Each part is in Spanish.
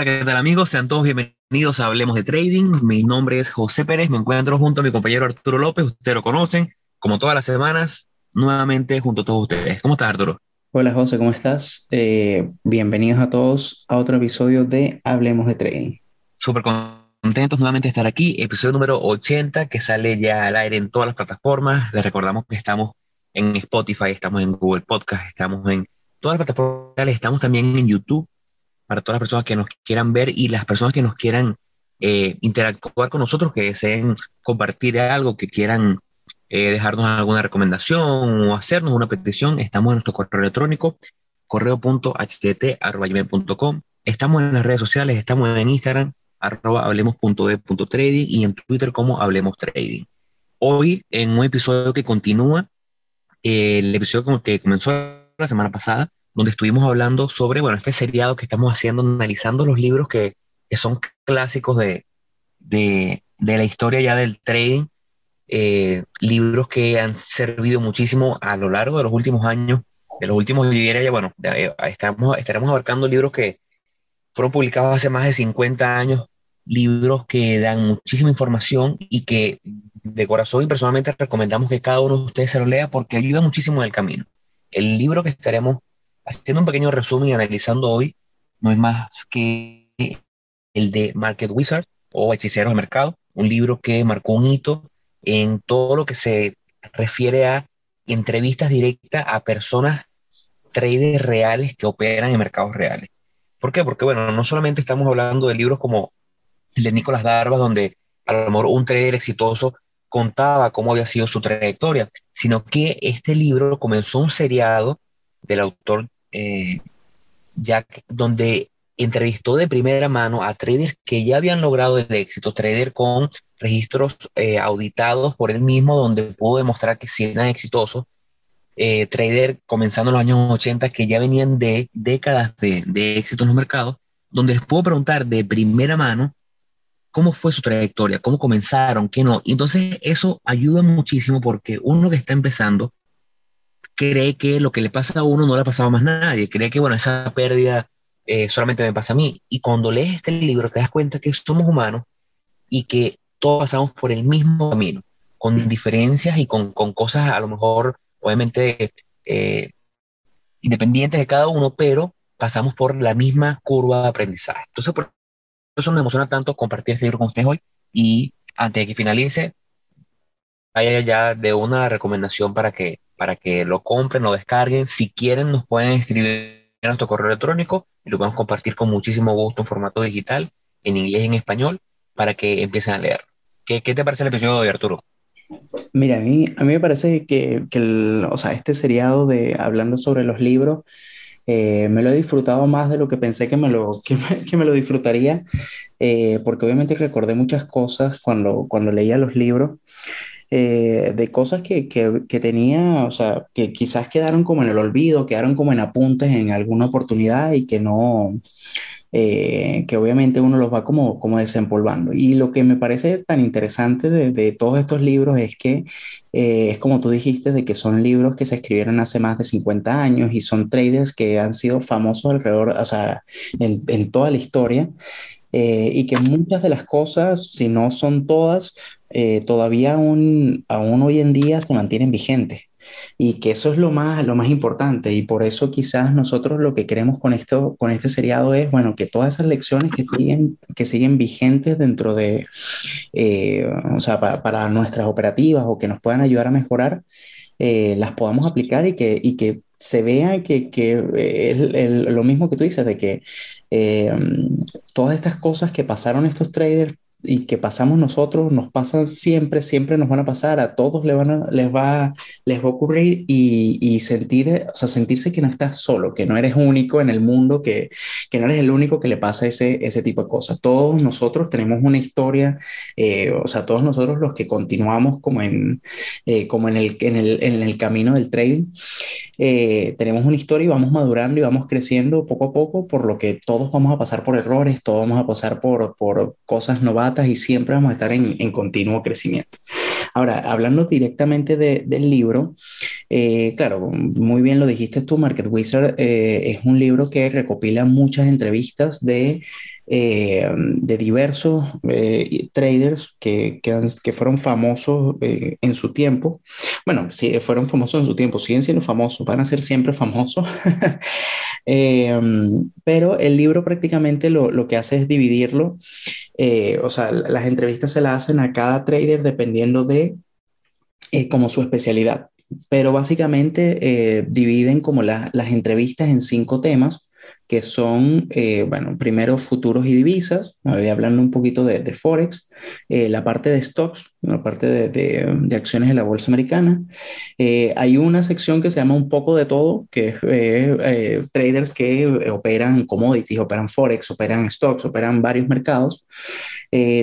Hola, ¿qué tal amigos? Sean todos bienvenidos a Hablemos de Trading. Mi nombre es José Pérez, me encuentro junto a mi compañero Arturo López, ustedes lo conocen, como todas las semanas, nuevamente junto a todos ustedes. ¿Cómo estás, Arturo? Hola José, ¿cómo estás? Eh, bienvenidos a todos a otro episodio de Hablemos de Trading. Súper contentos nuevamente de estar aquí, episodio número 80 que sale ya al aire en todas las plataformas. Les recordamos que estamos en Spotify, estamos en Google Podcast, estamos en todas las plataformas, estamos también en YouTube para todas las personas que nos quieran ver y las personas que nos quieran eh, interactuar con nosotros, que deseen compartir algo, que quieran eh, dejarnos alguna recomendación o hacernos una petición, estamos en nuestro correo electrónico, correo.htt.com. Estamos en las redes sociales, estamos en Instagram, arroba hablemos.de.trading y en Twitter como Hablemos Trading. Hoy, en un episodio que continúa, eh, el episodio que comenzó la semana pasada, donde estuvimos hablando sobre, bueno, este seriado que estamos haciendo, analizando los libros que, que son clásicos de, de, de, la historia ya del trading, eh, libros que han servido muchísimo a lo largo de los últimos años, de los últimos, yo diría ya, bueno, eh, estamos, estaremos abarcando libros que fueron publicados hace más de 50 años, libros que dan muchísima información y que de corazón y personalmente recomendamos que cada uno de ustedes se lo lea porque ayuda muchísimo en el camino. El libro que estaremos haciendo un pequeño resumen y analizando hoy, no es más que el de Market Wizard o Hechiceros de Mercado, un libro que marcó un hito en todo lo que se refiere a entrevistas directas a personas traders reales que operan en mercados reales. ¿Por qué? Porque, bueno, no solamente estamos hablando de libros como el de Nicolás Darvas, donde a lo mejor un trader exitoso contaba cómo había sido su trayectoria, sino que este libro comenzó un seriado del autor eh, donde entrevistó de primera mano a traders que ya habían logrado el éxito, traders con registros eh, auditados por él mismo, donde pudo demostrar que sí eran exitosos, eh, traders comenzando en los años 80 que ya venían de décadas de, de éxito en los mercados, donde les puedo preguntar de primera mano cómo fue su trayectoria, cómo comenzaron, qué no. Entonces eso ayuda muchísimo porque uno que está empezando cree que lo que le pasa a uno no le ha pasado a más nadie, cree que, bueno, esa pérdida eh, solamente me pasa a mí. Y cuando lees este libro te das cuenta que somos humanos y que todos pasamos por el mismo camino, con diferencias y con, con cosas a lo mejor, obviamente, eh, independientes de cada uno, pero pasamos por la misma curva de aprendizaje. Entonces, por eso me emociona tanto compartir este libro con ustedes hoy. Y antes de que finalice, vaya ya de una recomendación para que para que lo compren, lo descarguen. Si quieren, nos pueden escribir en nuestro correo electrónico y lo podemos compartir con muchísimo gusto en formato digital, en inglés y en español, para que empiecen a leer. ¿Qué, qué te parece el episodio de hoy, Arturo? Mira, a mí, a mí me parece que, que el, o sea, este seriado de hablando sobre los libros eh, me lo he disfrutado más de lo que pensé que me lo, que me, que me lo disfrutaría, eh, porque obviamente recordé muchas cosas cuando, cuando leía los libros. Eh, de cosas que, que, que, tenía, o sea, que quizás quedaron como en el olvido, quedaron como en apuntes en alguna oportunidad y que no, eh, que obviamente uno los va como, como desempolvando. Y lo que me parece tan interesante de, de todos estos libros es que eh, es como tú dijiste, de que son libros que se escribieron hace más de 50 años y son traders que han sido famosos alrededor, o sea, en, en toda la historia. Eh, y que muchas de las cosas, si no son todas, eh, todavía aún, aún hoy en día se mantienen vigentes. Y que eso es lo más, lo más importante. Y por eso quizás nosotros lo que queremos con, esto, con este seriado es, bueno, que todas esas lecciones que siguen, que siguen vigentes dentro de, eh, o sea, para, nuestras operativas o que nos puedan ayudar a mejorar, eh, las podamos aplicar y que, y que se vea que, que es el, lo mismo que tú dices, de que eh, todas estas cosas que pasaron estos traders y que pasamos nosotros, nos pasan siempre, siempre nos van a pasar, a todos les, van a, les, va, les va a ocurrir y, y, sentir, o sea, sentirse que no estás solo, que no eres único en el mundo, que, que no eres el único que le pasa ese, ese tipo de cosas. Todos nosotros tenemos una historia, eh, o sea, todos nosotros los que continuamos como en, eh, como en, el, en, el, en el camino del trading, eh, tenemos una historia y vamos madurando y vamos creciendo poco a poco, por lo que todos vamos a pasar por errores, todos vamos a pasar por, por cosas novatas y siempre vamos a estar en, en continuo crecimiento. Ahora, hablando directamente de, del libro, eh, claro, muy bien lo dijiste tú, Market Wizard eh, es un libro que recopila muchas entrevistas de eh, de diversos eh, traders que, que, fueron famosos eh, en su tiempo. Bueno, sí, fueron famosos en su tiempo, siguen siendo famosos, van a ser siempre famosos. pero el libro prácticamente lo, lo, que hace es dividirlo. o sea, las entrevistas se las hacen a cada trader dependiendo de como su especialidad. Pero básicamente dividen como las entrevistas en cinco temas que son, eh, bueno, primero futuros y divisas, voy hablando un poquito de, de Forex, eh, la parte de stocks, la parte de, de, acciones de la bolsa americana. Eh, hay una sección que se llama un poco de todo, que es traders que operan commodities, operan Forex, operan stocks, operan varios mercados.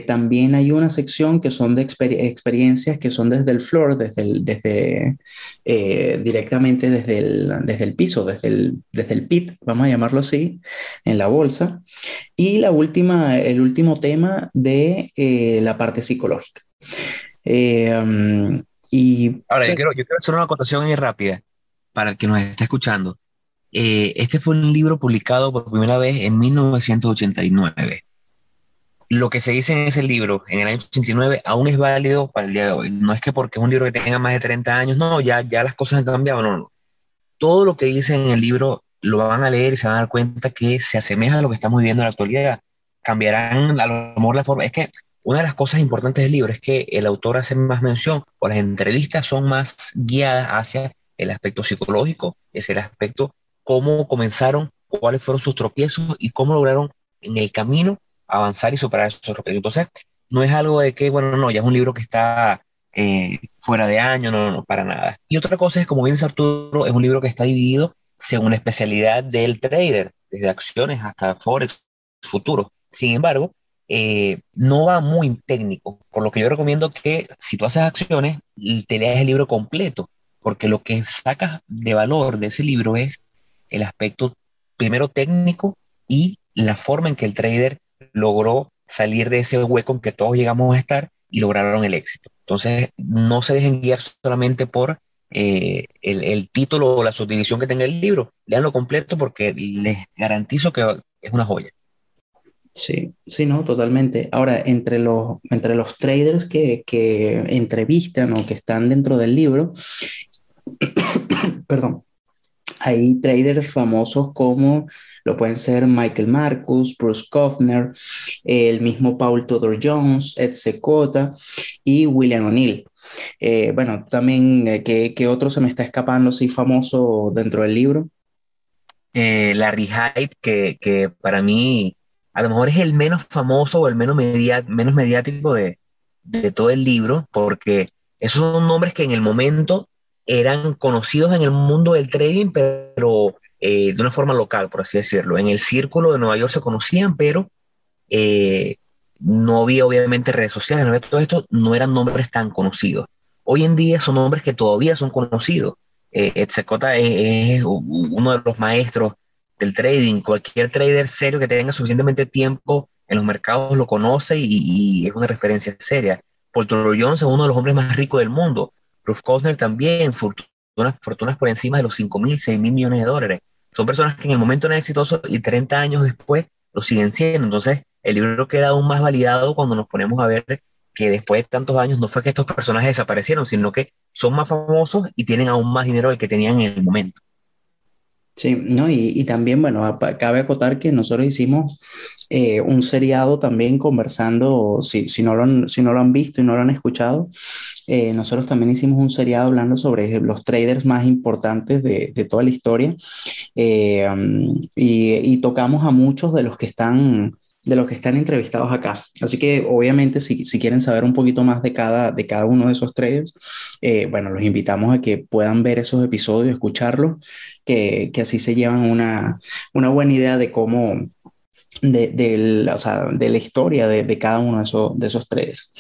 también hay una sección que son de experiencias que son desde el floor, desde, el, desde directamente desde el, desde el piso, desde el, desde el pit, vamos a llamarlo así en la bolsa. Y la última, el último tema de eh, la parte psicológica. Eh, um, y, Ahora, yo quiero, yo quiero hacer una acotación ahí rápida para el que nos está escuchando. Eh, este fue un libro publicado por primera vez en 1989. Lo que se dice en ese libro, en el año 89, aún es válido para el día de hoy. No es que porque es un libro que tenga más de 30 años, no, ya, ya las cosas han cambiado, no, no. Todo lo que dice en el libro lo van a leer y se van a dar cuenta que se asemeja a lo que estamos viviendo en la actualidad. Cambiarán a lo mejor la forma. Es que una de las cosas importantes del libro es que el autor hace más mención o las entrevistas son más guiadas hacia el aspecto psicológico, es el aspecto cómo comenzaron, cuáles fueron sus tropiezos y cómo lograron en el camino avanzar y superar esos tropiezos. Entonces, no es algo de que, bueno, no, ya es un libro que está eh, fuera de año, no, no, para nada. Y otra cosa es, como bien dice Arturo, es un libro que está dividido según la especialidad del trader, desde acciones hasta forex, futuro. Sin embargo, eh, no va muy técnico, por lo que yo recomiendo que si tú haces acciones, te leas el libro completo, porque lo que sacas de valor de ese libro es el aspecto primero técnico y la forma en que el trader logró salir de ese hueco en que todos llegamos a estar y lograron el éxito. Entonces, no se dejen guiar solamente por eh, el, título o la subdivisión que tenga el libro, leanlo completo porque les garantizo que es una joya. Sí, sí, no, totalmente. Ahora, entre los, entre los traders que, que entrevistan o que están dentro del libro, perdón, hay traders famosos como lo pueden ser Michael Marcus, Bruce Kofner, el mismo Paul Tudor Jones, Ed Secota y William O'Neill. Eh, bueno, también, eh, ¿qué, otro se me está escapando así famoso dentro del libro? Eh, Larry Hyde, que, que, para mí a lo mejor es el menos famoso o el menos, menos mediático de, de todo el libro, porque esos son nombres que en el momento eran conocidos en el mundo del trading, pero de una forma local, por así decirlo. En el círculo de Nueva York se conocían, pero no había obviamente redes sociales, no había todo esto, no eran nombres tan conocidos. Hoy en día son nombres que todavía son conocidos. Eh, es, uno de los maestros del trading. Cualquier trader serio que tenga suficientemente tiempo en los mercados lo conoce y, es una referencia seria. Paul Jones es uno de los hombres más ricos del mundo. Ruth Kostner también, fortunas, fortunas por encima de los 5 mil, 6 mil millones de dólares. Son personas que en el momento eran exitosos y 30 años después lo siguen siendo. Entonces, el libro queda aún más validado cuando nos ponemos a ver que después de tantos años no fue que estos personajes desaparecieron, sino que son más famosos y tienen aún más dinero del que tenían en el momento. Sí, no, y, también, bueno, cabe acotar que nosotros hicimos eh, un seriado también conversando, si, si, no lo han, si no lo han visto y no lo han escuchado, eh, nosotros también hicimos un seriado hablando sobre los traders más importantes de, de toda la historia eh, y, y, tocamos a muchos de los que están de los que están entrevistados acá. Así que obviamente si, si quieren saber un poquito más de cada, de cada uno de esos traders, eh, bueno, los invitamos a que puedan ver esos episodios, escucharlos, que, que así se llevan una, una buena idea de cómo, de, de, o sea, de la historia de, de, cada uno de esos, de esos traders.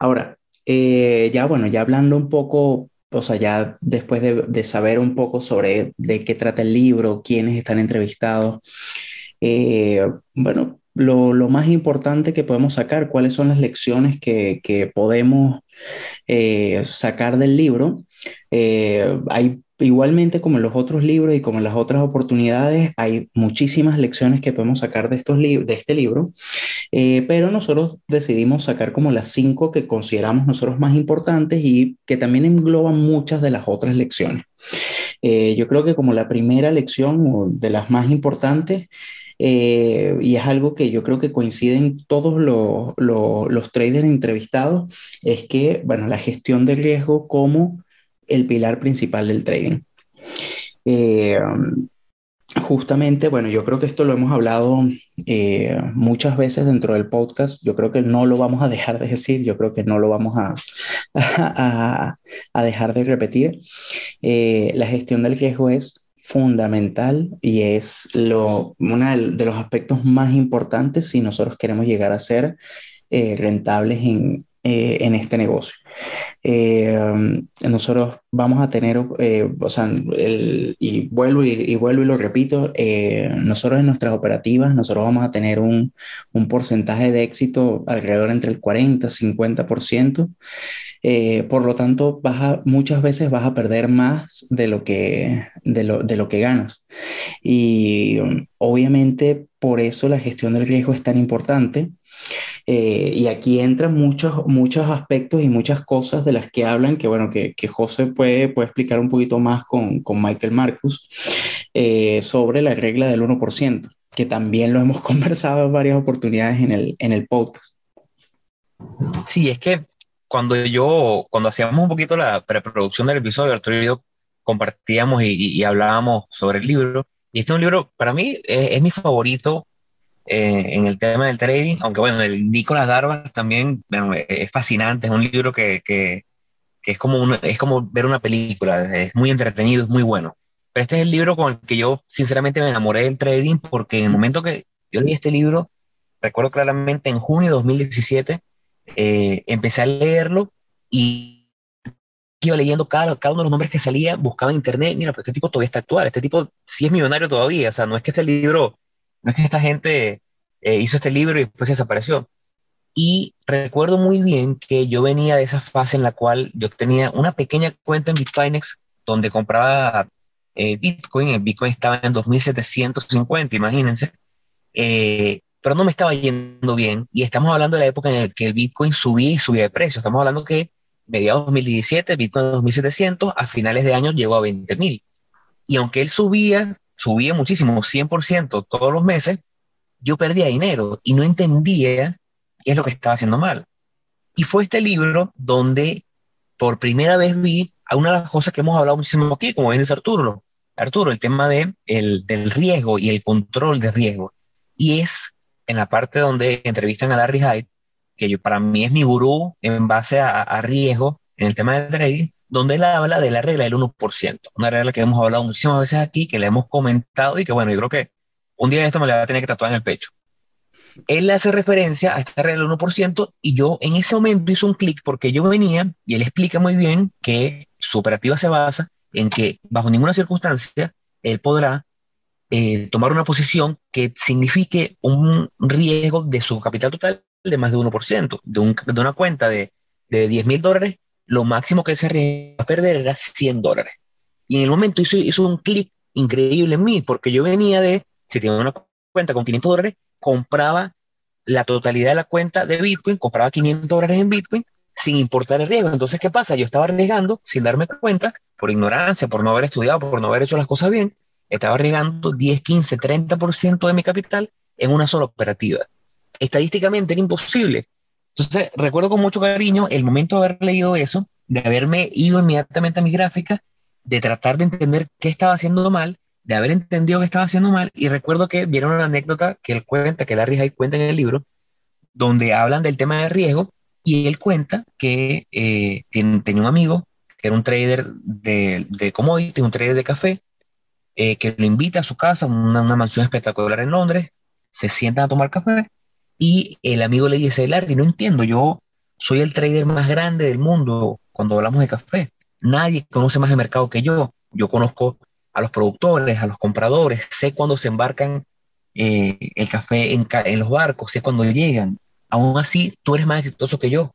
Ahora, eh, ya bueno, ya hablando un poco o sea, ya después de, de, saber un poco sobre de qué trata el libro, quiénes están entrevistados, eh, bueno, lo, lo, más importante que podemos sacar, cuáles son las lecciones que, que podemos eh, sacar del libro. Eh, hay igualmente como en los otros libros y como en las otras oportunidades, hay muchísimas lecciones que podemos sacar de, estos de este libro, eh, pero nosotros decidimos sacar como las cinco que consideramos nosotros más importantes y que también engloban muchas de las otras lecciones. yo creo que como la primera lección de las más importantes eh, y es algo que yo creo que coinciden todos los, los, traders entrevistados, es que, bueno, la gestión de riesgo como el pilar principal del trading. Eh, justamente, bueno, yo creo que esto lo hemos hablado eh, muchas veces dentro del podcast. Yo creo que no lo vamos a dejar de decir, yo creo que no lo vamos a, a dejar de repetir. la gestión del riesgo es fundamental y es lo, uno de los aspectos más importantes si nosotros queremos llegar a ser eh, rentables en, eh, en, este negocio. Eh, nosotros vamos a tener, o sea, el, y vuelvo y, vuelvo y lo repito, nosotros en nuestras operativas, nosotros vamos a tener un, un porcentaje de éxito alrededor entre el 40 y 50%. Eh, por lo tanto, vas muchas veces vas a perder más de lo que, de lo, de lo que ganas. Y obviamente por eso la gestión del riesgo es tan importante. Eh, y aquí entran muchos, muchos aspectos y muchas cosas de las que hablan, que bueno, que, que José puede, puede explicar un poquito más con, con Michael Marcus eh, sobre la regla del 1%, que también lo hemos conversado en varias oportunidades en el, en el podcast. Sí, es que cuando yo, cuando hacíamos un poquito la preproducción del episodio, Arturo y yo compartíamos y, hablábamos sobre el libro. Y este es un libro, para mí, es, mi favorito eh, en el tema del trading, aunque bueno, el Nicolás Darvas también es fascinante, es un libro que, que, que es, como es como ver una película, es muy entretenido, es muy bueno. Pero este es el libro con el que yo sinceramente me enamoré del trading porque en el momento que yo leí este libro, recuerdo claramente en junio de 2017, eh, empecé a leerlo y iba leyendo cada, cada uno de los nombres que salía, buscaba en internet, mira, pues este tipo todavía está actual, este tipo sí es millonario todavía, o sea, no es que este libro, no es que esta gente eh, hizo este libro y después desapareció. Y recuerdo muy bien que yo venía de esa fase en la cual yo tenía una pequeña cuenta en Bitfinex donde compraba eh, Bitcoin, el Bitcoin estaba en 2.750, imagínense, eh, pero no me estaba yendo bien. Y estamos hablando de la época en la que el Bitcoin subía y subía de precio. Estamos hablando que mediados de 2017, Bitcoin 2700, a finales de año llegó a 20.000. Y aunque él subía, subía muchísimo, 100% todos los meses, yo perdía dinero y no entendía qué es lo que estaba haciendo mal. Y fue este libro donde por primera vez vi a una de las cosas que hemos hablado muchísimo aquí, como bien dice Arturo, Arturo, el tema de el, del riesgo y el control de riesgo. Y es en la parte donde entrevistan a Larry Hyde, que yo, para mí es mi gurú en base a, riesgo en el tema de trading, donde él habla de la regla del 1%, una regla que hemos hablado muchísimas veces aquí, que le hemos comentado y que bueno, yo creo que un día esto me la va a tener que tatuar en el pecho. Él hace referencia a esta regla del 1% y yo en ese momento hice un clic porque yo venía y él explica muy bien que su operativa se basa en que bajo ninguna circunstancia él podrá eh, tomar una posición que signifique un riesgo de su capital total de más de 1%. De, un, de una cuenta de, de 10 mil dólares, lo máximo que se arriesga a perder era 100 dólares. Y en el momento hizo, hizo un clic increíble en mí, porque yo venía de, si tenía una cuenta con 500 dólares, compraba la totalidad de la cuenta de Bitcoin, compraba 500 dólares en Bitcoin sin importar el riesgo. Entonces, ¿qué pasa? Yo estaba arriesgando sin darme cuenta, por ignorancia, por no haber estudiado, por no haber hecho las cosas bien, estaba arriesgando 10, 15, 30% de mi capital en una sola operativa. Estadísticamente era imposible. Entonces, recuerdo con mucho cariño el momento de haber leído eso, de haberme ido inmediatamente a mi gráfica, de tratar de entender qué estaba haciendo mal, de haber entendido qué estaba haciendo mal, y recuerdo que vieron una anécdota que él cuenta, que Larry Hyde cuenta en el libro, donde hablan del tema de riesgo, y él cuenta que eh, tenía un amigo que era un trader de, de commodities, un trader de café, eh, que lo invita a su casa, una, una mansión espectacular en Londres, se sientan a tomar café y el amigo le dice, Larry, no entiendo, yo soy el trader más grande del mundo cuando hablamos de café. Nadie conoce más el mercado que yo. Yo conozco a los productores, a los compradores, sé cuándo se embarcan eh, el café en, los barcos, es cuando llegan. Aún así, tú eres más exitoso que yo.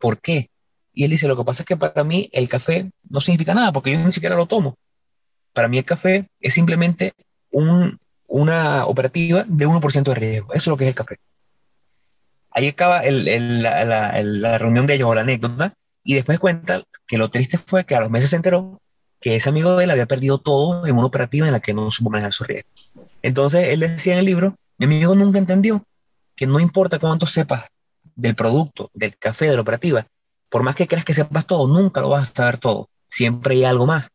¿Por qué? Y él dice, lo que pasa es que para mí el café no significa nada porque yo ni siquiera lo tomo. Para mí el café es simplemente un, una operativa de 1% de riesgo. Eso es lo que es el café. Ahí acaba la, la, reunión de ellos o la anécdota y después cuenta que lo triste fue que a los meses se enteró que ese amigo de él había perdido todo en una operativa en la que no supo manejar su riesgo. Entonces él decía en el libro, mi amigo nunca entendió que no importa cuánto sepas del producto, del café, de la operativa, por más que creas que sepas todo, nunca lo vas a saber todo. Siempre hay algo más.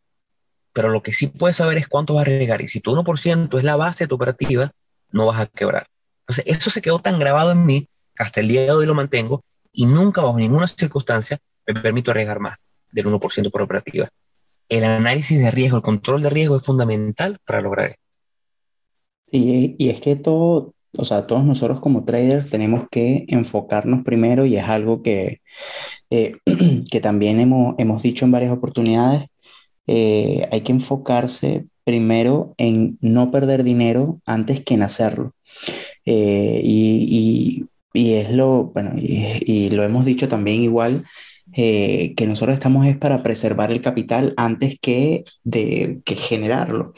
Pero lo que sí puedes saber es cuánto vas a arriesgar. Y si tu 1% es la base de tu operativa, no vas a quebrar. Entonces, eso se quedó tan grabado en mí hasta el día de hoy lo mantengo y nunca bajo ninguna circunstancia me permito arriesgar más del 1% por operativa. El análisis de riesgo, el control de riesgo es fundamental para lograr esto. Y, y es que todo, o sea, todos nosotros como traders tenemos que enfocarnos primero y es algo que, eh, que también hemos, hemos dicho en varias oportunidades. Eh, hay que enfocarse primero en no perder dinero antes que en hacerlo. Eh, y, y, y, es lo, bueno, y, y, lo hemos dicho también igual, eh, que nosotros estamos es para preservar el capital antes que, de, que generarlo.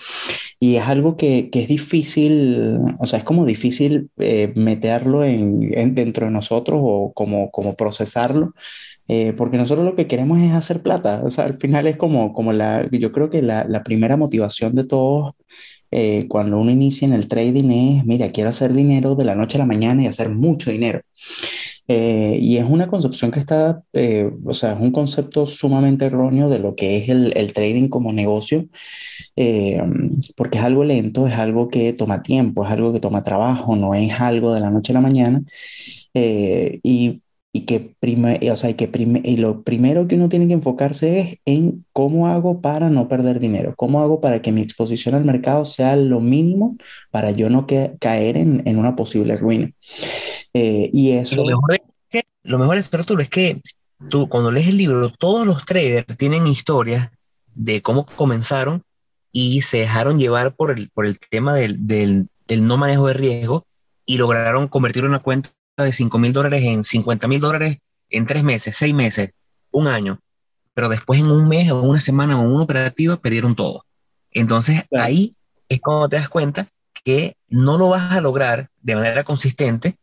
Y es algo que, que, es difícil, o sea, es como difícil eh, meterlo en, dentro de nosotros o como, como procesarlo, eh, porque nosotros lo que queremos es hacer plata. O sea, al final es como, como la, yo creo que la, la primera motivación de todos eh, cuando uno inicia en el trading es, mira, quiero hacer dinero de la noche a la mañana y hacer mucho dinero. Eh, y es una concepción que está, eh, o sea, es un concepto sumamente erróneo de lo que es el, el trading como negocio, eh, porque es algo lento, es algo que toma tiempo, es algo que toma trabajo, no es algo de la noche a la mañana. Eh, y y que, prime, o sea, y que y lo primero que uno tiene que enfocarse es en cómo hago para no perder dinero, cómo hago para que mi exposición al mercado sea lo mínimo para yo no que, caer en, en, una posible ruina. Eh, y eso... Lo mejor, es que, lo mejor es, Arturo, es que tú cuando lees el libro, todos los traders tienen historias de cómo comenzaron y se dejaron llevar por el, por el tema del, del, del no manejo de riesgo y lograron convertir una cuenta de 5 mil dólares en 50 mil dólares en tres meses, seis meses, un año, pero después en un mes o una semana o una operativa perdieron todo. Entonces claro. ahí es cuando te das cuenta que no lo vas a lograr de manera consistente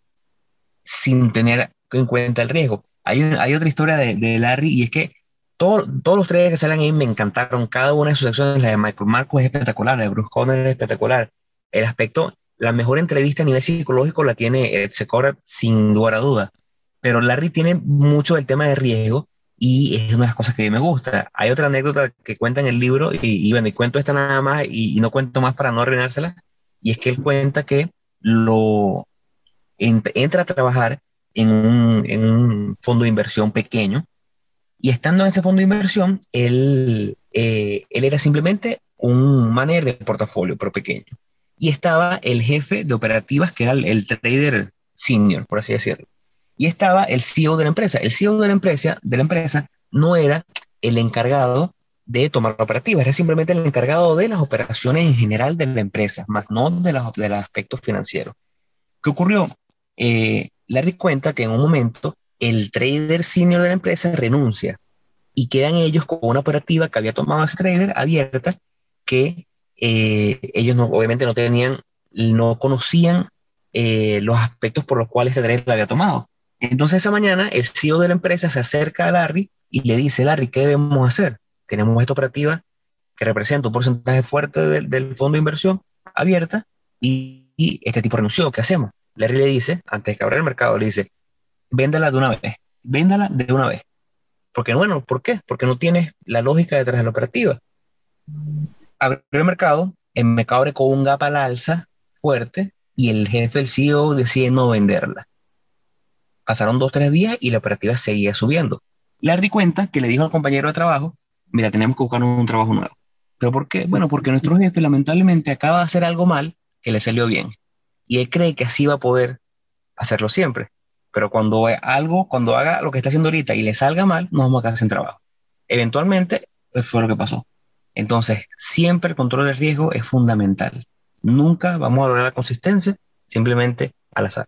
sin tener en cuenta el riesgo. Hay, hay otra historia de, de, Larry y es que todo, todos los traders que salen ahí me encantaron. Cada una de sus acciones, la de Michael Marcos es espectacular, la de Bruce Conner es espectacular. El aspecto la mejor entrevista a nivel psicológico la tiene Ed Secora sin lugar a duda, pero Larry tiene mucho del tema de riesgo y es una de las cosas que me gusta. Hay otra anécdota que cuenta en el libro y, y bueno, y cuento esta nada más y, no cuento más para no arruinársela, y es que él cuenta que lo en, entra a trabajar en un, en un, fondo de inversión pequeño y estando en ese fondo de inversión, él, eh, él era simplemente un manager de portafolio, pero pequeño y estaba el jefe de operativas, que era el, trader senior, por así decirlo. Y estaba el CEO de la empresa. El CEO de la empresa, de la empresa no era el encargado de tomar operativas, era simplemente el encargado de las operaciones en general de la empresa, más no de los, de los aspectos financieros. ¿Qué ocurrió? Eh, Larry cuenta que en un momento el trader senior de la empresa renuncia y quedan ellos con una operativa que había tomado ese trader abierta que eh, ellos no, obviamente no tenían, no conocían eh, los aspectos por los cuales este la había tomado. Entonces esa mañana el CEO de la empresa se acerca a Larry y le dice, Larry, ¿qué debemos hacer? Tenemos esta operativa que representa un porcentaje fuerte del, fondo de inversión abierta y, este tipo renunció, ¿qué hacemos? Larry le dice, antes de que abra el mercado, le dice, véndala de una vez, véndala de una vez. Porque bueno, ¿por qué? Porque no tienes la lógica detrás de la operativa abrió el mercado, el mercado abre con un gap al alza fuerte y el jefe del CEO decide no venderla. Pasaron dos, tres días y la operativa seguía subiendo. Larry cuenta que le dijo al compañero de trabajo, mira, tenemos que buscar un trabajo nuevo. ¿Pero por qué? Bueno, porque nuestro jefe lamentablemente acaba de hacer algo mal que le salió bien. Y él cree que así va a poder hacerlo siempre. Pero cuando algo, cuando haga lo que está haciendo ahorita y le salga mal, no vamos a quedar sin trabajo. Eventualmente, fue lo que pasó. Entonces, siempre el control de riesgo es fundamental. nunca vamos a lograr la consistencia simplemente al azar.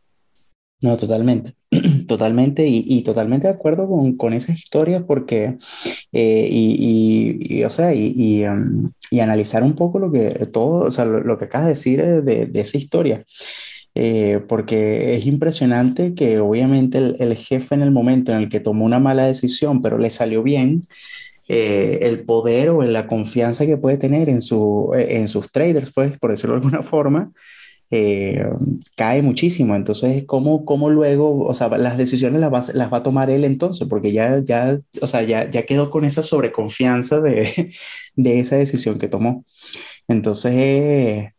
No, totalmente, totalmente y, totalmente de acuerdo con, con esas historias porque, eh, y, o sea, y, um, y, analizar un poco lo que, todo, o sea, lo, que acabas de decir de, de esa historia. Eh, porque es impresionante que obviamente el, el, jefe en el momento en el que tomó una mala decisión, pero le salió bien, eh, el poder o la confianza que puede tener en, su, en sus traders, pues, por decirlo de alguna forma, eh, cae muchísimo. Entonces, ¿cómo, cómo luego, o sea, las decisiones las va, las va a tomar él entonces? Porque ya, ya, o sea, ya, ya quedó con esa sobreconfianza de, de esa decisión que tomó. Entonces,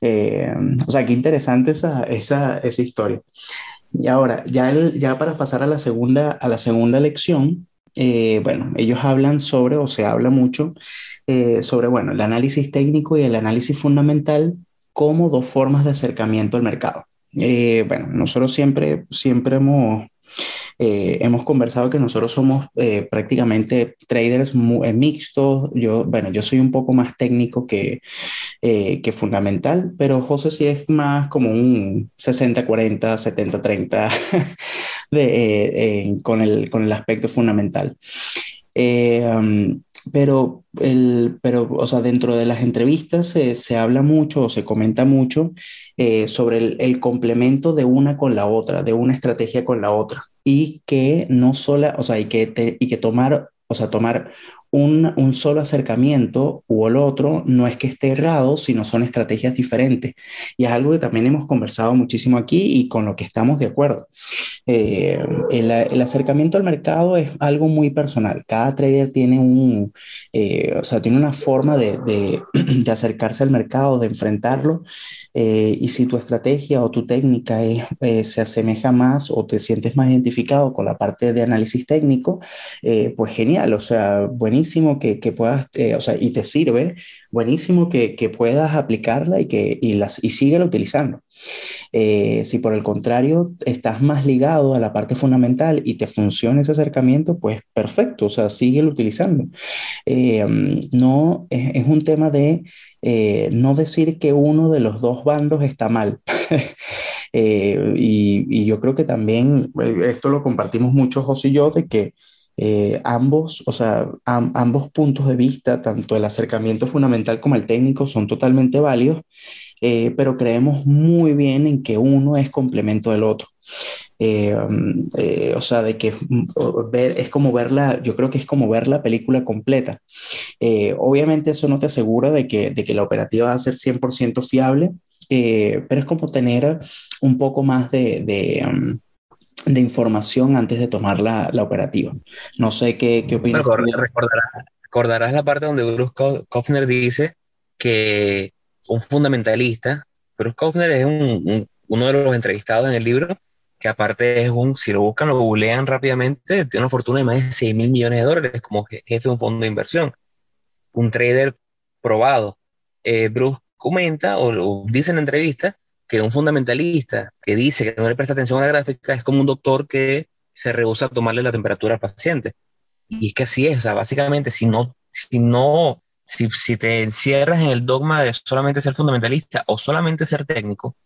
eh, o sea, qué interesante esa, esa, esa historia. Y ahora, ya, ya para pasar a la segunda, a la segunda lección, eh, bueno, ellos hablan sobre, o se habla mucho sobre, bueno, el análisis técnico y el análisis fundamental como dos formas de acercamiento al mercado. Eh, bueno, nosotros siempre, siempre hemos, eh, hemos conversado que nosotros somos eh, prácticamente traders mixtos. Yo, bueno, yo soy un poco más técnico que, que fundamental, pero José sí es más como un 60-40, 70-30 con, el, con el aspecto fundamental. Um, pero, el, pero, o sea, dentro de las entrevistas se, se habla mucho o se comenta mucho eh, sobre el, el, complemento de una con la otra, de una estrategia con la otra, y que no sola, o sea, y que, y que tomar, o sea, tomar un, solo acercamiento u el otro no es que esté errado, sino son estrategias diferentes. Y es algo que también hemos conversado muchísimo aquí y con lo que estamos de acuerdo. Eh, el, acercamiento al mercado es algo muy personal. Cada trader tiene, un, eh, o sea, tiene una forma de, de, acercarse al mercado, de enfrentarlo. Eh, y si tu estrategia o tu técnica se asemeja más o te sientes más identificado con la parte de análisis técnico, pues genial, o sea, buenísimo que, que puedas, eh, o sea, y te sirve, buenísimo que, que puedas aplicarla y que y las, y síguela utilizando. Eh, si por el contrario estás más ligado a la parte fundamental y te funciona ese acercamiento, pues perfecto, o sea, síguelo utilizando. Eh, no, es, es, un tema de no decir que uno de los dos bandos está mal. y, y, yo creo que también esto lo compartimos mucho José y yo, de que eh, ambos, o sea, ambos puntos de vista, tanto el acercamiento fundamental como el técnico, son totalmente válidos, eh, pero creemos muy bien en que uno es complemento del otro. Eh, o sea, de que ver, es como verla, yo creo que es como ver la película completa. obviamente eso no te asegura de que, de que la operativa va a ser 100% fiable, pero es como tener un poco más de, de de información antes de tomar la, la operativa. No sé qué, qué opinas. recordarás, la parte donde Bruce Kofner dice que un fundamentalista, Bruce Kofner es un, uno de los entrevistados en el libro, que aparte es un, si lo buscan, lo googlean rápidamente, tiene una fortuna de más de 6 mil millones de dólares como jefe de un fondo de inversión. Un trader probado. Eh, Bruce comenta o, dice en entrevista que un fundamentalista que dice que no le presta atención a la gráfica es como un doctor que se rehúsa a tomarle la temperatura al paciente. Y es que así es, o sea, básicamente, si no, si no, si, si te encierras en el dogma de solamente ser fundamentalista o solamente ser técnico,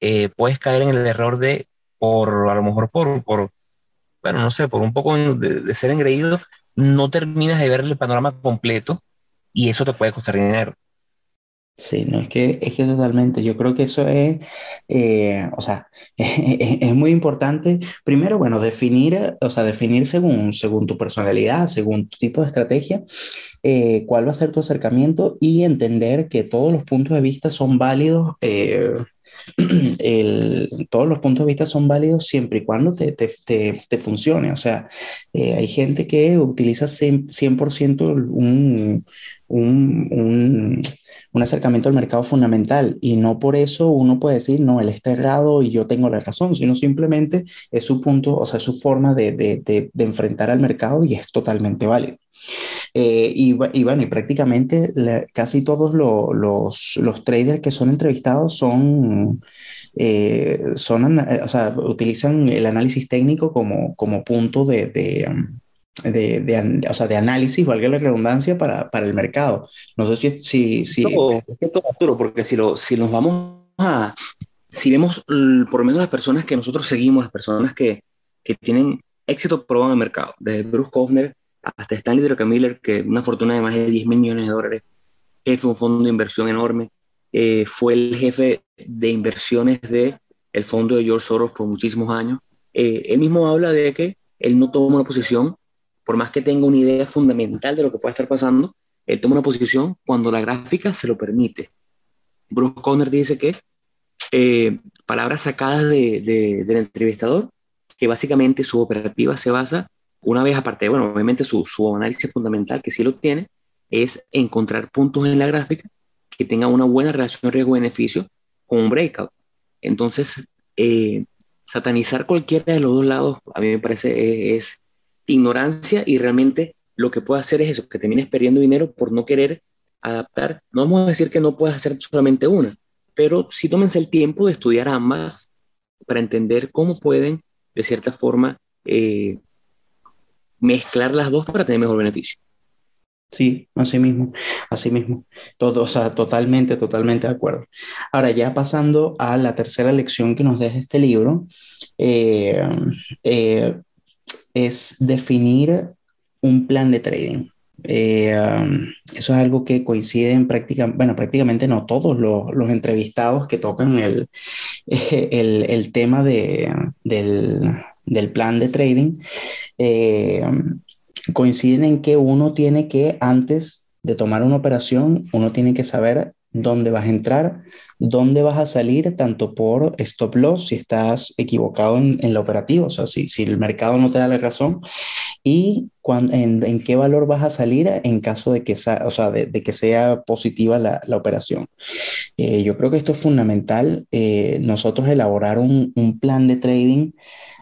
eh, puedes caer en el error de, por, a lo mejor por, por bueno, no sé, por un poco de, de ser engreído, no terminas de ver el panorama completo y eso te puede costar dinero. Sí, no, es que, es que totalmente, yo creo que eso es, eh, o sea, es, muy importante, primero, bueno, definir, o sea, definir según, según tu personalidad, según tu tipo de estrategia, eh, cuál va a ser tu acercamiento y entender que todos los puntos de vista son válidos, eh, todos los puntos de vista son válidos siempre y cuando te, te, te, funcione, o sea, hay gente que utiliza 100%, un, un, un un acercamiento al mercado fundamental y no por eso uno puede decir, no, él está errado y yo tengo la razón, sino simplemente es su punto, o sea, su forma de, de, de, enfrentar al mercado y es totalmente válido. Eh, y, y, bueno, y prácticamente casi todos los, los, traders que son entrevistados son, eh, son o sea, utilizan el análisis técnico como, como punto de, de, de, o sea, de análisis, valga la redundancia, para, para el mercado. No sé si... si, si... todo, Arturo, porque si, lo, si nos vamos a... Si vemos por lo menos las personas que nosotros seguimos, las personas que, que tienen éxito probado en el mercado, desde Bruce Kovner hasta Stanley Druckenmiller, que una fortuna de más de 10 mil millones de dólares, jefe de un fondo de inversión enorme, eh, fue el jefe de inversiones de el fondo de George Soros por muchísimos años. Eh, él mismo habla de que él no toma una posición, por más que tenga una idea fundamental de lo que puede estar pasando, él toma una posición cuando la gráfica se lo permite. Bruce Conner dice que eh, palabras sacadas de, del entrevistador, que básicamente su operativa se basa, una vez aparte, bueno, obviamente su, su análisis fundamental, que sí lo tiene, es encontrar puntos en la gráfica que tenga una buena relación riesgo-beneficio con un breakout. Entonces, eh, satanizar cualquiera de los dos lados a mí me parece es, ignorancia y realmente lo que puede hacer es eso, que termines perdiendo dinero por no querer adaptar. No vamos a decir que no puedas hacer solamente una, pero sí tómense el tiempo de estudiar ambas para entender cómo pueden, de cierta forma, eh, mezclar las dos para tener mejor beneficio. Sí, así mismo, así mismo. Todo, o sea, totalmente, totalmente de acuerdo. Ahora, ya pasando a la tercera lección que nos deja este libro, eh, eh, es definir un plan de trading. Eh, eso es algo que coincide en prácticamente, bueno, prácticamente no todos los, los entrevistados que tocan el, el, el tema de, del, del, plan de trading coinciden en que uno tiene que, antes de tomar una operación, uno tiene que saber dónde vas a entrar, dónde vas a salir, tanto por stop loss, si estás equivocado en, la operativa, o sea, si, si, el mercado no te da la razón, y en, qué valor vas a salir en caso de que, sea, o sea, de, que sea positiva la, la operación. Eh, yo creo que esto es fundamental, eh, nosotros elaborar un, un, plan de trading.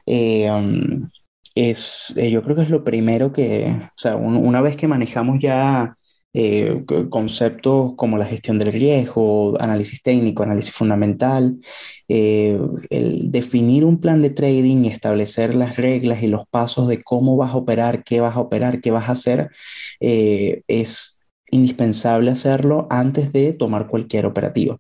Eh, um, es, eh, yo creo que es lo primero que, o sea, una vez que manejamos ya eh, conceptos como la gestión del riesgo, análisis técnico, análisis fundamental, el definir un plan de trading establecer las reglas y los pasos de cómo vas a operar, qué vas a operar, qué vas a hacer, es indispensable hacerlo antes de tomar cualquier operativo.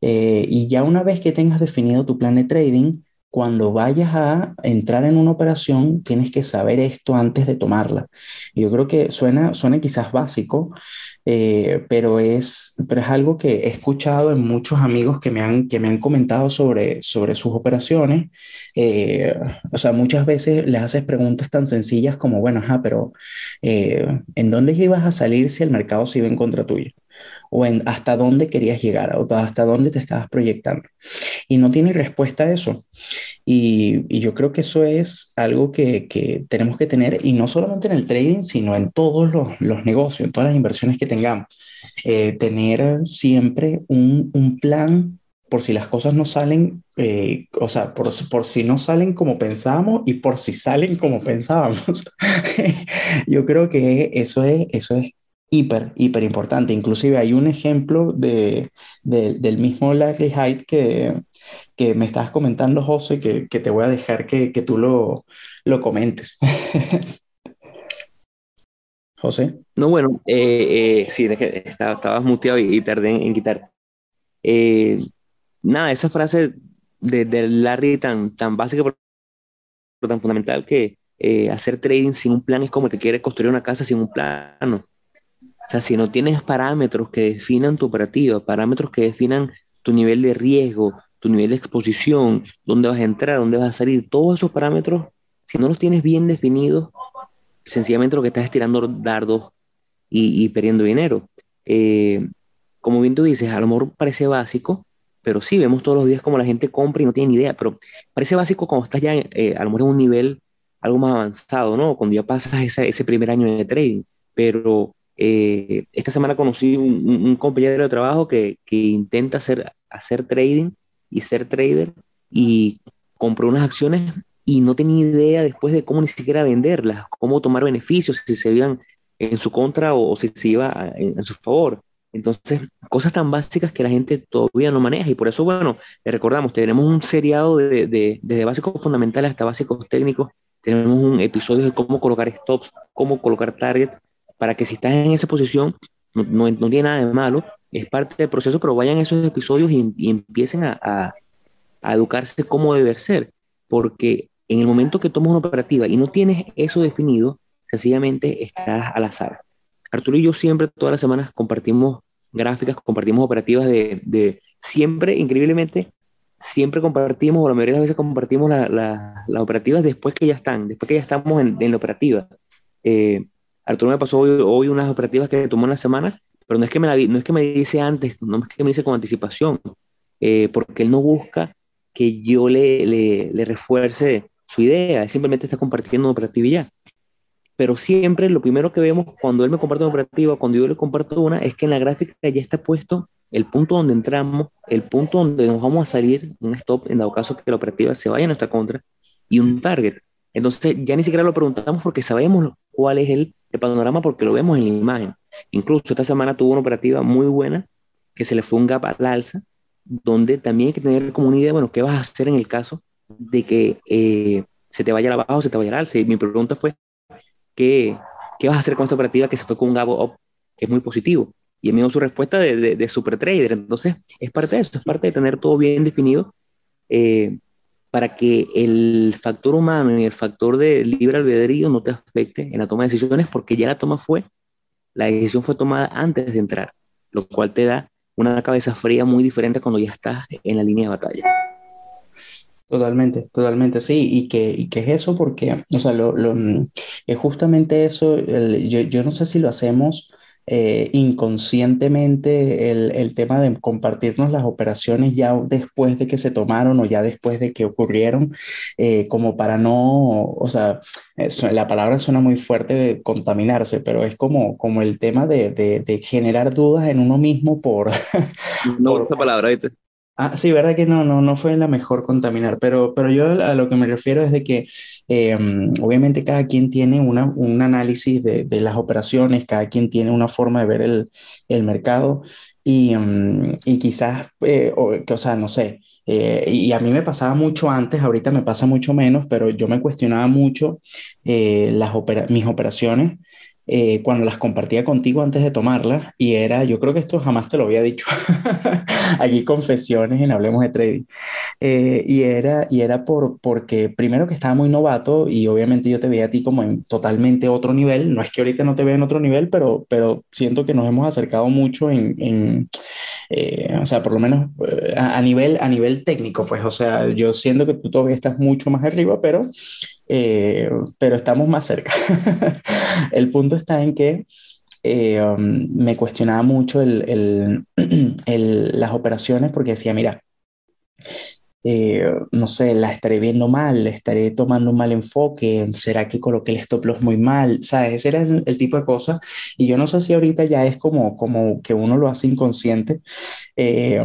y ya una vez que tengas definido tu plan de trading, cuando vayas a entrar en una operación, tienes que saber esto antes de tomarla. yo creo que suena, suena quizás básico, eh, pero, es, pero es algo que he escuchado en muchos amigos que me han, que me han comentado sobre, sobre sus operaciones. Eh, o sea, muchas veces les haces preguntas tan sencillas como, bueno, ajá, pero eh, ¿en dónde ibas a salir si el mercado se iba en contra tuyo? O en hasta dónde querías llegar o hasta dónde te estabas proyectando. Y no tiene respuesta a eso. Y, y yo creo que eso es algo que, que, tenemos que tener, y no solamente en el trading, sino en todos los, los negocios, en todas las inversiones que tengamos. Eh, tener siempre un, un, plan por si las cosas no salen, eh, o sea, por, por, si no salen como pensábamos y por si salen como pensábamos. yo creo que eso es, eso es hiper, hiper importante. Inclusive hay un ejemplo de, del mismo Larry Hyde que, que me estabas comentando, José, que, que te voy a dejar que, que tú lo, lo comentes. José. No, bueno, eh, eh, sí, estabas muteado y, tardé en, quitar. Eh, nada, esa frase de, de, Larry tan, tan básica, pero tan fundamental que hacer trading sin un plan es como que quieres construir una casa sin un plano. O sea, si no tienes parámetros que definan tu operativa, parámetros que definan tu nivel de riesgo, tu nivel de exposición, dónde vas a entrar, dónde vas a salir, todos esos parámetros, si no los tienes bien definidos, sencillamente lo que estás es tirando dardos y, perdiendo dinero. Eh, como bien tú dices, a lo mejor parece básico, pero sí, vemos todos los días como la gente compra y no tiene ni idea, pero parece básico cuando estás ya eh, a lo mejor en un nivel algo más avanzado, ¿no? Cuando ya pasas ese, ese primer año de trading, pero eh, esta semana conocí un, compañero de trabajo que, que, intenta hacer, hacer trading y ser trader y compró unas acciones y no tenía idea después de cómo ni siquiera venderlas, cómo tomar beneficios, si se iban en su contra o, si se iba en, su favor. Entonces, cosas tan básicas que la gente todavía no maneja y por eso, bueno, le recordamos, tenemos un seriado de, de, desde básicos fundamentales hasta básicos técnicos tenemos un episodio de cómo colocar stops, cómo colocar target, para que si estás en esa posición, no, no, tiene nada de malo, es parte del proceso, pero vayan esos episodios y, empiecen a, educarse cómo debe ser, porque en el momento que tomas una operativa y no tienes eso definido, sencillamente estás al azar. Arturo y yo siempre, todas las semanas, compartimos gráficas, compartimos operativas de, siempre, increíblemente, siempre compartimos, o la mayoría de las veces compartimos las operativas después que ya están, después que ya estamos en, en la operativa. Eh, Arturo me pasó hoy, unas operativas que tomó en la semana, pero no es que me, la, no es que me dice antes, no es que me dice con anticipación, eh, porque él no busca que yo le, le, le, refuerce su idea, él simplemente está compartiendo una operativa y ya. Pero siempre lo primero que vemos cuando él me comparte una operativa, cuando yo le comparto una, es que en la gráfica ya está puesto el punto donde entramos, el punto donde nos vamos a salir, un stop en dado caso que la operativa se vaya a nuestra contra, y un target. Entonces ya ni siquiera lo preguntamos porque sabemos cuál es el, panorama porque lo vemos en la imagen. Incluso esta semana tuvo una operativa muy buena que se le fue un gap al alza, donde también hay que tener como una idea, bueno, ¿qué vas a hacer en el caso de que eh, se te vaya la baja o se te vaya al alza? Y mi pregunta fue, ¿qué, ¿qué vas a hacer con esta operativa que se fue con un gap up, que es muy positivo? Y me dio su respuesta de, de, super trader. Entonces, es parte de eso, es parte de tener todo bien definido eh, para que el factor humano y el factor de libre albedrío no te afecte en la toma de decisiones, porque ya la toma fue, la decisión fue tomada antes de entrar, lo cual te da una cabeza fría muy diferente cuando ya estás en la línea de batalla. Totalmente, totalmente, sí, y que, y que es eso porque, o sea, lo, lo, es justamente eso, yo, yo no sé si lo hacemos eh, inconscientemente el, el, tema de compartirnos las operaciones ya después de que se tomaron o ya después de que ocurrieron, eh, como para no, o sea, eso, la palabra suena muy fuerte de contaminarse, pero es como, como el tema de, de, de generar dudas en uno mismo por... No, por, esa palabra, ¿viste? Ah, sí, verdad que no, no, no fue la mejor contaminar, pero, pero yo a lo que me refiero es de que eh, obviamente cada quien tiene una, un análisis de, de, las operaciones, cada quien tiene una forma de ver el, el mercado y, um, y quizás, eh, o, que, o, sea, no sé, eh, y a mí me pasaba mucho antes, ahorita me pasa mucho menos, pero yo me cuestionaba mucho eh, las opera mis operaciones eh, cuando las compartía contigo antes de tomarlas y era, yo creo que esto jamás te lo había dicho, aquí confesiones en Hablemos de Trading, eh, y era, y era por, porque primero que estaba muy novato y obviamente yo te veía a ti como en totalmente otro nivel, no es que ahorita no te vea en otro nivel, pero, pero siento que nos hemos acercado mucho en, en eh, o sea, por lo menos eh, a, a, nivel, a nivel técnico, pues, o sea, yo siento que tú todavía estás mucho más arriba, pero eh, pero estamos más cerca. el punto está en que eh, um, me cuestionaba mucho el, el, las operaciones porque decía, mira, eh, no sé, la estaré viendo mal, estaré tomando un mal enfoque, será que coloqué el stop loss muy mal, ¿sabes? Ese era el, tipo de cosas. Y yo no sé si ahorita ya es como, como que uno lo hace inconsciente, eh,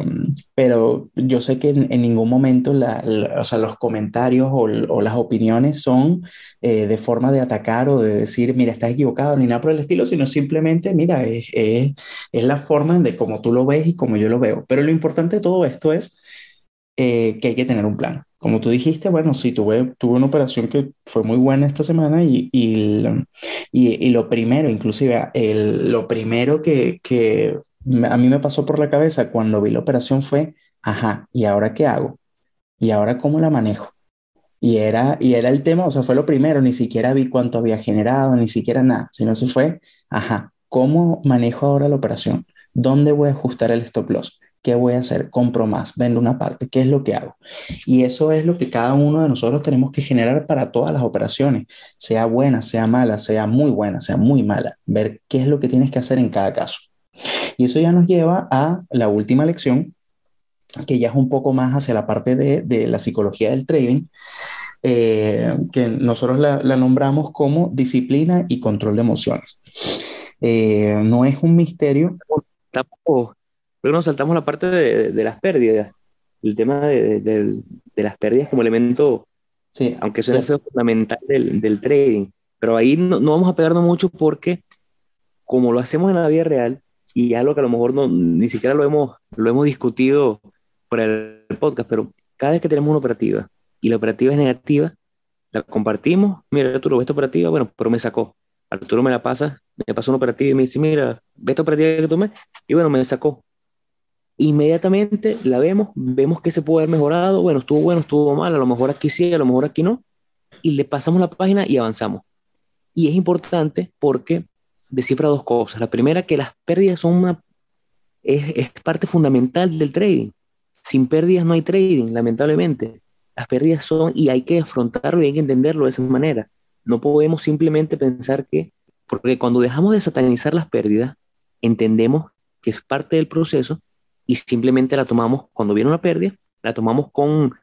pero yo sé que en, ningún momento la, o sea, los comentarios o, las opiniones son eh, de forma de atacar o de decir, mira, estás equivocado, ni nada por el estilo, sino simplemente, mira, es, es, es la forma de cómo tú lo ves y como yo lo veo. Pero lo importante de todo esto es eh, que hay que tener un plan. Como tú dijiste, bueno, sí, tuve, tuve una operación que fue muy buena esta semana y, y, y, y lo primero, inclusive, el, lo primero que, que a mí me pasó por la cabeza cuando vi la operación fue, ajá, ¿y ahora qué hago? ¿Y ahora cómo la manejo? Y era, y era el tema, o sea, fue lo primero, ni siquiera vi cuánto había generado, ni siquiera nada, sino se fue, ajá, ¿cómo manejo ahora la operación? ¿Dónde voy a ajustar el stop loss? ¿Qué voy a hacer? Compro más, vendo una parte, ¿qué es lo que hago? Y eso es lo que cada uno de nosotros tenemos que generar para todas las operaciones, sea buena, sea mala, sea muy buena, sea muy mala, ver qué es lo que tienes que hacer en cada caso. Y eso ya nos lleva a la última lección, que ya es un poco más hacia la parte de, de la psicología del trading, eh, que nosotros la, nombramos como disciplina y control de emociones. Eh, no es un misterio. Tampoco Luego nos saltamos la parte de, de las pérdidas, el tema de, de, de, las pérdidas como elemento, sí, aunque suene feo, fundamental del, del, trading. Pero ahí no, no, vamos a pegarnos mucho porque, como lo hacemos en la vida real, y algo que a lo mejor no, ni siquiera lo hemos, lo hemos discutido por el podcast, pero cada vez que tenemos una operativa y la operativa es negativa, la compartimos, mira Arturo, esta operativa, bueno, pero me sacó. Arturo me la pasa, me pasó una operativa y me dice, mira, ve esta operativa que tomé, y bueno, me sacó. Inmediatamente la vemos, vemos que se puede haber mejorado, bueno, estuvo bueno, estuvo mal, a lo mejor aquí sí, a lo mejor aquí no, y le pasamos la página y avanzamos. Y es importante porque descifra dos cosas. La primera, que las pérdidas son una, es, es parte fundamental del trading. Sin pérdidas no hay trading, lamentablemente. Las pérdidas son, y hay que afrontarlo y hay que entenderlo de esa manera. No podemos simplemente pensar que, porque cuando dejamos de satanizar las pérdidas, entendemos que es parte del proceso y simplemente la tomamos cuando viene una pérdida, la tomamos con,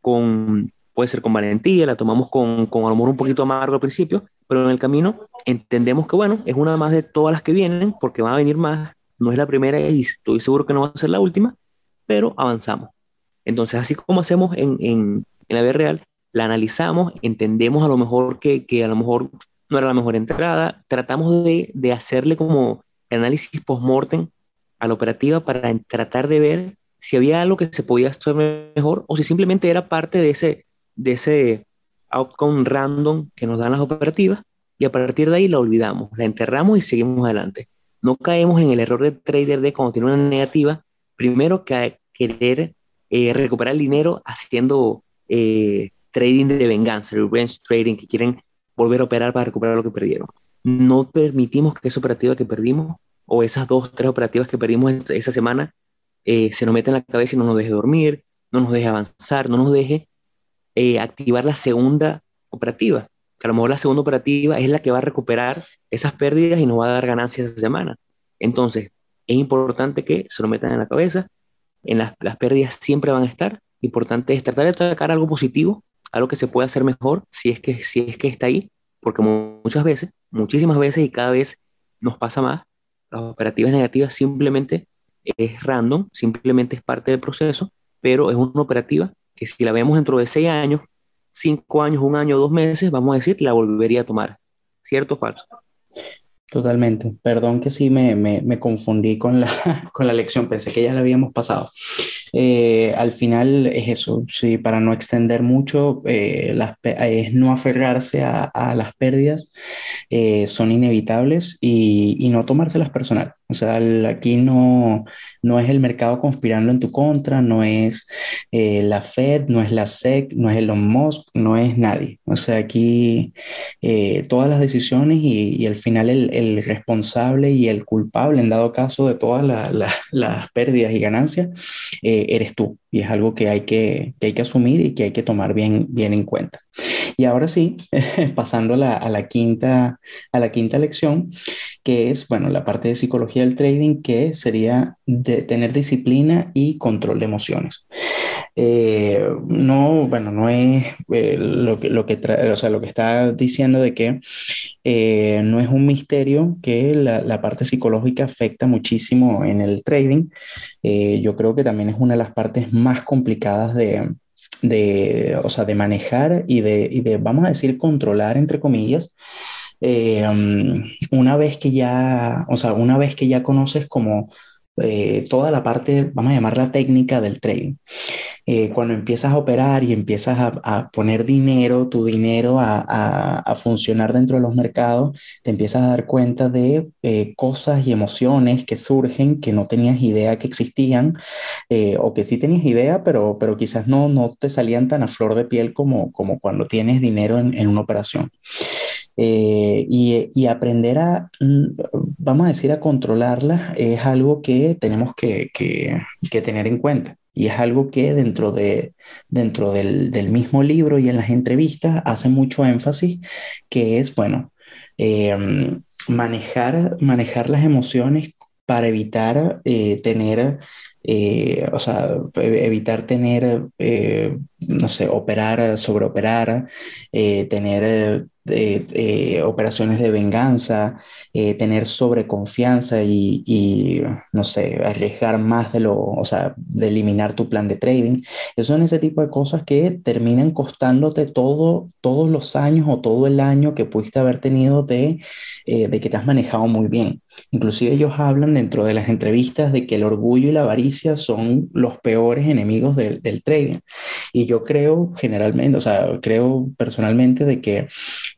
con puede ser con valentía, la tomamos con, con amor un poquito amargo al principio, pero en el camino entendemos que, bueno, es una más de todas las que vienen, porque van a venir más, no es la primera y estoy seguro que no va a ser la última, pero avanzamos. Entonces, así como hacemos en, en, en la vida real, la analizamos, entendemos a lo mejor que, que, a lo mejor no era la mejor entrada, tratamos de, de hacerle como análisis post-mortem a la operativa para tratar de ver si había algo que se podía hacer mejor o si simplemente era parte de ese, de ese outcome random que nos dan las operativas y a partir de ahí la olvidamos, la enterramos y seguimos adelante. No caemos en el error de trader de cuando tiene una negativa, primero que querer eh, recuperar el dinero haciendo eh, trading de venganza, revenge trading, que quieren volver a operar para recuperar lo que perdieron. No permitimos que esa operativa que perdimos o esas dos, tres operativas que perdimos esa semana eh, se nos meta en la cabeza y no nos deje dormir, no nos deje avanzar, no nos deje eh, activar la segunda operativa, que a lo mejor la segunda operativa es la que va a recuperar esas pérdidas y nos va a dar ganancias esa semana. Entonces, es importante que se lo metan en la cabeza, en las, las pérdidas siempre van a estar, importante es tratar de sacar algo positivo, algo que se pueda hacer mejor, si es que, si es que está ahí, porque muchas veces, muchísimas veces y cada vez nos pasa más, las operativas negativas simplemente es random, simplemente es parte del proceso, pero es una operativa que si la vemos dentro de seis años, cinco años, un año, dos meses, vamos a decir, la volvería a tomar. ¿Cierto o falso? Totalmente. Perdón que sí me, me, me confundí con la, con la lección, pensé que ya la habíamos pasado. Eh, al final es eso, sí, para no extender mucho, eh, las, es no aferrarse a, a las pérdidas, eh, son inevitables y, y, no tomárselas personal. O sea, aquí no, no es el mercado conspirando en tu contra, no es la Fed, no es la SEC, no es Elon Musk, no es nadie. O sea, aquí todas las decisiones y, y al final el, el, responsable y el culpable, en dado caso de todas la, las pérdidas y ganancias, eh, eres tú. Y es algo que hay que, que, hay que asumir y que hay que tomar bien, bien en cuenta. Y ahora sí, pasando a la, a la, quinta, a la quinta lección, que es, bueno, la parte de psicología del trading, que sería de tener disciplina y control de emociones. Eh, no, bueno, no es eh, lo que, lo que, o sea, lo que está diciendo de que eh, no es un misterio que la, la, parte psicológica afecta muchísimo en el trading. Eh, yo creo que también es una de las partes más complicadas de, de, o sea, de manejar y de, y de, vamos a decir, controlar, entre comillas, eh, um, una vez que ya, o sea, una vez que ya conoces como eh, toda la parte, vamos a llamarla técnica del trading. Eh, cuando empiezas a operar y empiezas a, a poner dinero, tu dinero a, a, a, funcionar dentro de los mercados, te empiezas a dar cuenta de eh, cosas y emociones que surgen que no tenías idea que existían eh, o que sí tenías idea, pero, pero quizás no, no te salían tan a flor de piel como, como cuando tienes dinero en, en una operación. Eh, y, y, aprender a, mm, vamos a decir, a controlarla es algo que tenemos que, que, que tener en cuenta. Y es algo que dentro, de, dentro del, del, mismo libro y en las entrevistas hace mucho énfasis, que es, bueno, eh, manejar, manejar las emociones para evitar eh, tener, eh, o sea, evitar tener, eh, no sé, operar, sobreoperar, tener de, operaciones de venganza, eh, tener sobreconfianza y, y, no sé, arriesgar más de lo, o sea, de eliminar tu plan de trading. Eso son ese tipo de cosas que terminan costándote todo, todos los años o todo el año que pudiste haber tenido de, eh, de que te has manejado muy bien. Inclusive ellos hablan dentro de las entrevistas de que el orgullo y la avaricia son los peores enemigos del, del trading. Y yo creo generalmente, o sea, creo personalmente de que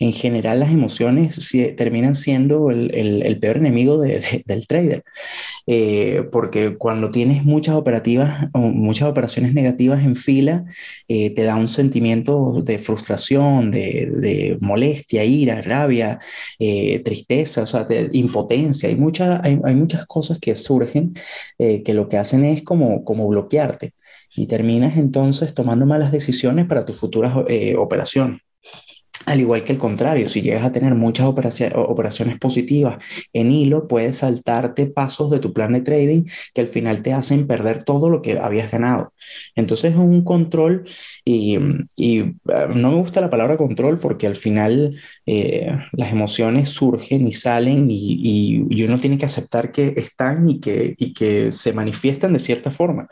en general las emociones terminan siendo el, el, peor enemigo de, del trader. Eh, porque cuando tienes muchas operativas o muchas operaciones negativas en fila, eh, te da un sentimiento de frustración, de, de molestia, ira, rabia, eh, tristeza, o sea, impotencia. Hay, mucha, hay, hay, muchas cosas que surgen que lo que hacen es como, como bloquearte y terminas entonces tomando malas decisiones para tus futuras operaciones. Al igual que el contrario, si llegas a tener muchas operaciones positivas en hilo, puedes saltarte pasos de tu plan de trading que al final te hacen perder todo lo que habías ganado. Entonces es un control y, eh, no me gusta la palabra control porque al final eh, las emociones surgen y salen y, uno tiene que aceptar que están y que, que se manifiestan de cierta forma.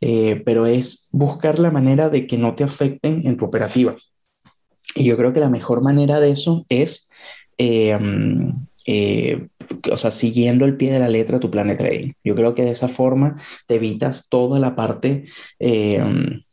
Eh, pero es buscar la manera de que no te afecten en tu operativa. Y yo creo que la mejor manera de eso es, eh, eh, o sea, siguiendo el pie de la letra tu plan de trading. Yo creo que de esa forma te evitas toda la parte, eh,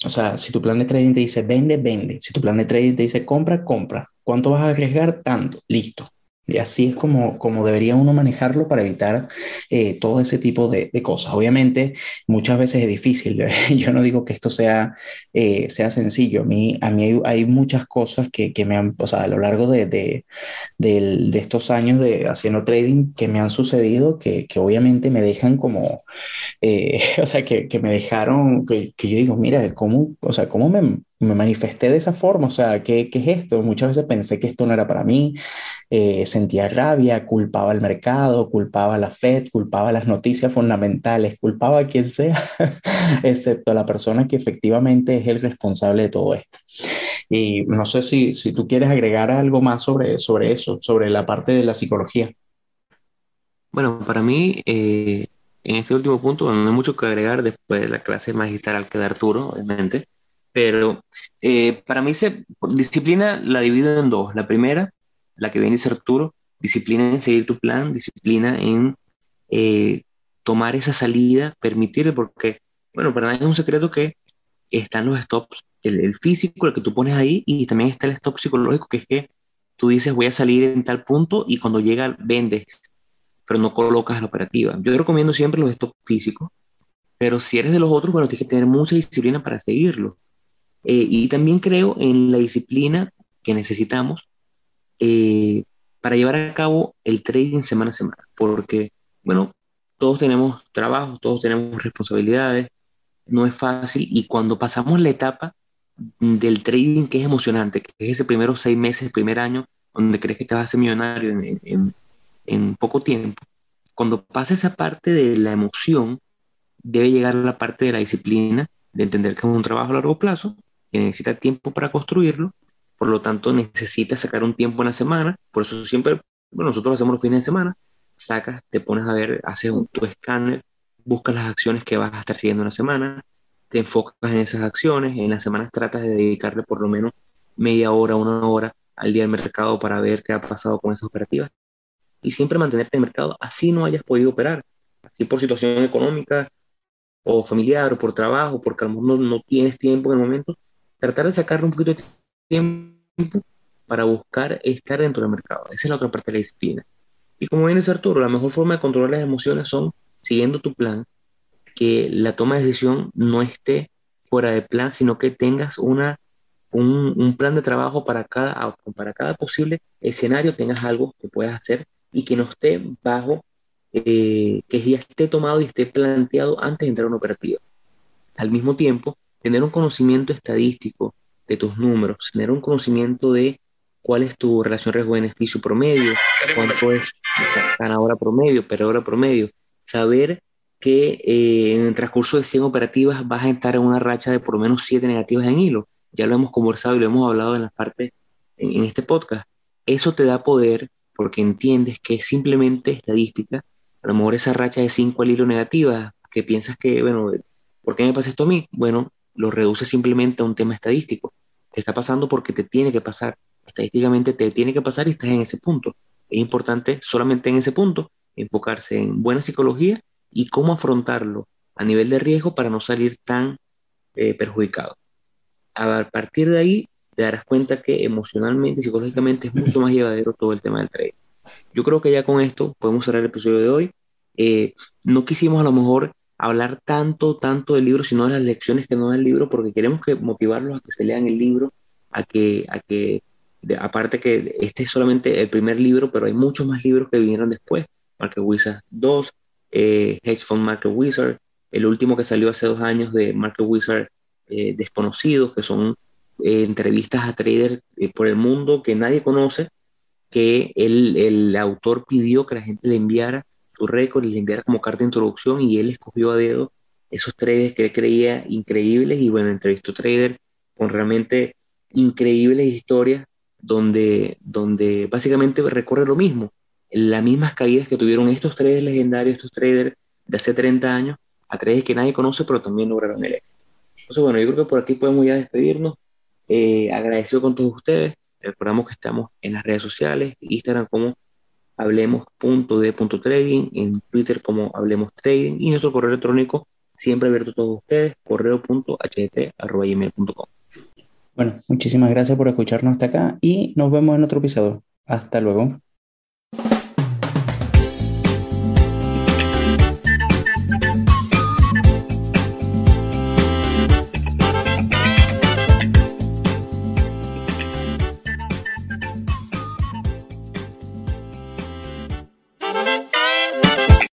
o sea, si tu plan de trading te dice vende, vende. Si tu plan de trading te dice compra, compra. ¿Cuánto vas a arriesgar? Tanto. Listo. Y así es como, como debería uno manejarlo para evitar eh, todo ese tipo de, de, cosas. Obviamente, muchas veces es difícil. Yo no digo que esto sea, eh, sea sencillo. A mí, a mí hay, muchas cosas que, que, me han, o sea, a lo largo de, de, de, estos años de haciendo trading que me han sucedido que, que obviamente me dejan como, eh, o sea, que, que me dejaron, que, yo digo, mira, ¿cómo, o sea, cómo me, me manifesté de esa forma, o sea, ¿qué, ¿qué, es esto? Muchas veces pensé que esto no era para mí, eh, sentía rabia, culpaba al mercado, culpaba a la Fed, culpaba las noticias fundamentales, culpaba a quien sea, excepto a la persona que efectivamente es el responsable de todo esto. Y no sé si, si tú quieres agregar algo más sobre, sobre eso, sobre la parte de la psicología. Bueno, para mí, eh, en este último punto, no hay mucho que agregar después de la clase magistral que da Arturo, obviamente pero eh, para mí se, disciplina la divido en dos. La primera, la que viene dice Arturo, disciplina en seguir tu plan, disciplina en eh, tomar esa salida, permitir, porque, bueno, para nadie es un secreto que están los stops, el, físico, el que tú pones ahí, y también está el stop psicológico, que es que tú dices voy a salir en tal punto y cuando llega vendes, pero no colocas la operativa. Yo recomiendo siempre los stops físicos, pero si eres de los otros, bueno, tienes que tener mucha disciplina para seguirlo. Eh, y también creo en la disciplina que necesitamos eh, para llevar a cabo el trading semana a semana, porque, bueno, todos tenemos trabajos, todos tenemos responsabilidades, no es fácil y cuando pasamos la etapa del trading que es emocionante, que es ese primero seis meses, primer año, donde crees que te vas a hacer millonario en, en, en poco tiempo, cuando pasa esa parte de la emoción, debe llegar la parte de la disciplina, de entender que es un trabajo a largo plazo necesita tiempo para construirlo, por lo tanto necesita sacar un tiempo en la semana, por eso siempre, bueno, nosotros hacemos los fines de semana, sacas, te pones a ver, haces un, tu escáner, buscas las acciones que vas a estar siguiendo en la semana, te enfocas en esas acciones, en las semanas tratas de dedicarle por lo menos media hora, una hora al día del mercado para ver qué ha pasado con esas operativas. Y siempre mantenerte en el mercado, así no hayas podido operar, así por situación económica o familiar o por trabajo, porque a lo no, no tienes tiempo en el momento, tratar de sacarle un poquito de tiempo para buscar estar dentro del mercado. Esa es la otra parte de la disciplina. Y como viene Arturo, la mejor forma de controlar las emociones son siguiendo tu plan, que la toma de decisión no esté fuera de plan, sino que tengas una, un, un, plan de trabajo para cada, para cada posible escenario, tengas algo que puedas hacer y que no esté bajo, eh, que ya esté tomado y esté planteado antes de entrar a una operativa. Al mismo tiempo, tener un conocimiento estadístico de tus números, tener un conocimiento de cuál es tu relación riesgo-beneficio promedio, cuánto es ganadora promedio, perdedora promedio, saber que eh, en el transcurso de 100 operativas vas a estar en una racha de por lo menos 7 negativas en hilo. Ya lo hemos conversado y lo hemos hablado en las partes en, en este podcast. Eso te da poder porque entiendes que es simplemente estadística. A lo mejor esa racha de 5 al hilo negativa, que piensas que, bueno, ¿por qué me pasa esto a mí? Bueno, lo reduce simplemente a un tema estadístico. Te está pasando porque te tiene que pasar. Estadísticamente te tiene que pasar y estás en ese punto. Es importante solamente en ese punto enfocarse en buena psicología y cómo afrontarlo a nivel de riesgo para no salir tan eh, perjudicado. a partir de ahí te darás cuenta que emocionalmente y psicológicamente es mucho más llevadero todo el tema del trading. Yo creo que ya con esto podemos cerrar el episodio de hoy. Eh, no quisimos a lo mejor hablar tanto, tanto del libro, sino de las lecciones que nos da el libro, porque queremos que motivarlos a que se lean el libro, a que, a que aparte que este es solamente el primer libro, pero hay muchos más libros que vinieron después. Market Wizard 2, eh, Hedge Fund Market Wizard, el último que salió hace dos años de Market Wizard eh, Desconocidos, que son eh, entrevistas a traders eh, por el mundo que nadie conoce, que el, el, autor pidió que la gente le enviara su récord y le enviara como carta de introducción y él escogió a dedo esos traders que él creía increíbles y bueno, entrevistó traders con realmente increíbles historias donde, donde básicamente recorre lo mismo, las mismas caídas que tuvieron estos traders legendarios, estos traders de hace 30 años, a traders que nadie conoce, pero también lograron el éxito. Entonces, bueno, yo creo que por aquí podemos ya despedirnos. Eh, agradecido con todos ustedes. Recordamos que estamos en las redes sociales, Instagram como hablemos.de.trading, en Twitter como hablemos trading y nuestro correo electrónico siempre abierto a todos ustedes, correo.ht.gmail.com. Bueno, muchísimas gracias por escucharnos hasta acá y nos vemos en otro episodio. Hasta luego.